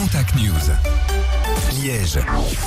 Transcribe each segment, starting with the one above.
Contact News. Liège,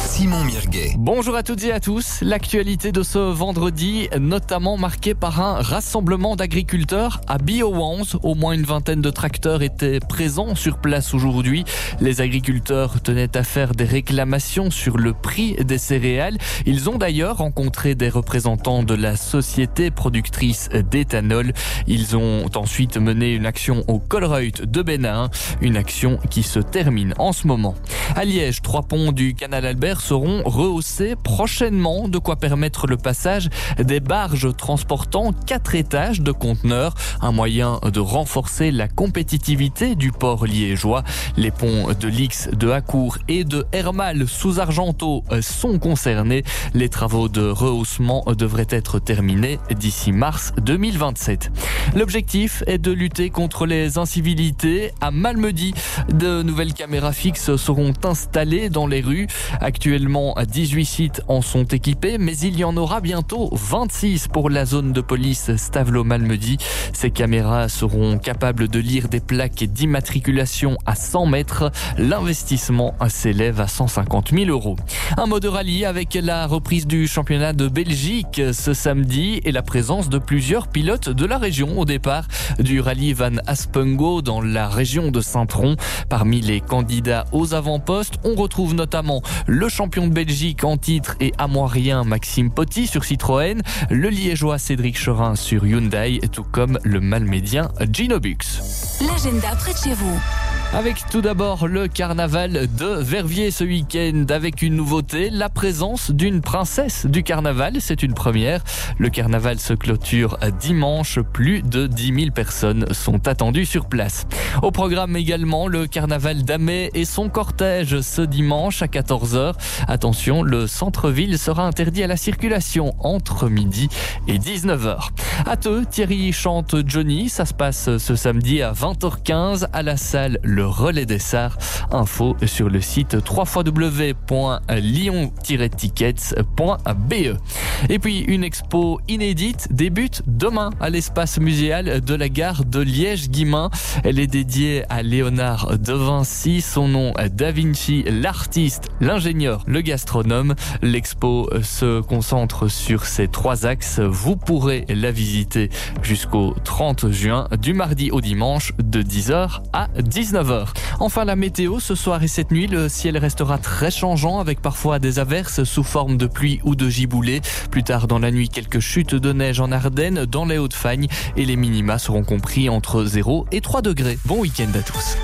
Simon Mirguet. Bonjour à toutes et à tous. L'actualité de ce vendredi, notamment marquée par un rassemblement d'agriculteurs à Biowans. Au moins une vingtaine de tracteurs étaient présents sur place aujourd'hui. Les agriculteurs tenaient à faire des réclamations sur le prix des céréales. Ils ont d'ailleurs rencontré des représentants de la société productrice d'éthanol. Ils ont ensuite mené une action au Colreuth de Bénin, une action qui se termine en ce moment. À Liège, trois ponts du canal Albert seront rehaussés prochainement, de quoi permettre le passage des barges transportant quatre étages de conteneurs, un moyen de renforcer la compétitivité du port liégeois. Les ponts de Lix, de Hacourt et de Hermal sous Argento sont concernés. Les travaux de rehaussement devraient être terminés d'ici mars 2027. L'objectif est de lutter contre les incivilités. À Malmedy, de nouvelles caméras fixes seront installées dans les rues. Actuellement, 18 sites en sont équipés, mais il y en aura bientôt 26 pour la zone de police Stavlo-Malmedy. Ces caméras seront capables de lire des plaques d'immatriculation à 100 mètres. L'investissement s'élève à 150 000 euros. Un mot de rallye avec la reprise du championnat de Belgique ce samedi et la présence de plusieurs pilotes de la région au départ du rallye Van Aspengo dans la région de Saint-Tron. Parmi les candidats aux avant-postes, on retrouve notamment le champion de Belgique en titre et amoirien Maxime Potti sur Citroën, le liégeois Cédric Chorin sur Hyundai, tout comme le malmédien Gino Bux. L'agenda près de chez vous. Avec tout d'abord le carnaval de Verviers ce week-end avec une nouveauté, la présence d'une princesse du carnaval. C'est une première. Le carnaval se clôture dimanche. Plus de 10 000 personnes sont attendues sur place. Au programme également le carnaval d'Amé et son cortège ce dimanche à 14h. Attention, le centre-ville sera interdit à la circulation entre midi et 19h. À te, Thierry chante Johnny. Ça se passe ce samedi à 20h15 à la salle Le Relais des Sarts. Info sur le site www.lyon-tickets.be. Et puis une expo inédite débute demain à l'espace muséal de la gare de Liège-Guimain. Elle est dédiée à Léonard de Vinci, son nom Da Vinci, l'artiste, l'ingénieur, le gastronome. L'expo se concentre sur ces trois axes. Vous pourrez la visiter jusqu'au 30 juin, du mardi au dimanche, de 10h à 19h. Enfin, la météo, ce soir et cette nuit, le ciel restera très changeant avec parfois des averses sous forme de pluie ou de giboulée. Plus tard dans la nuit, quelques chutes de neige en Ardennes, dans les Hauts-de-Fagne et les minima seront compris entre 0 et 3 degrés. Bon week-end à tous.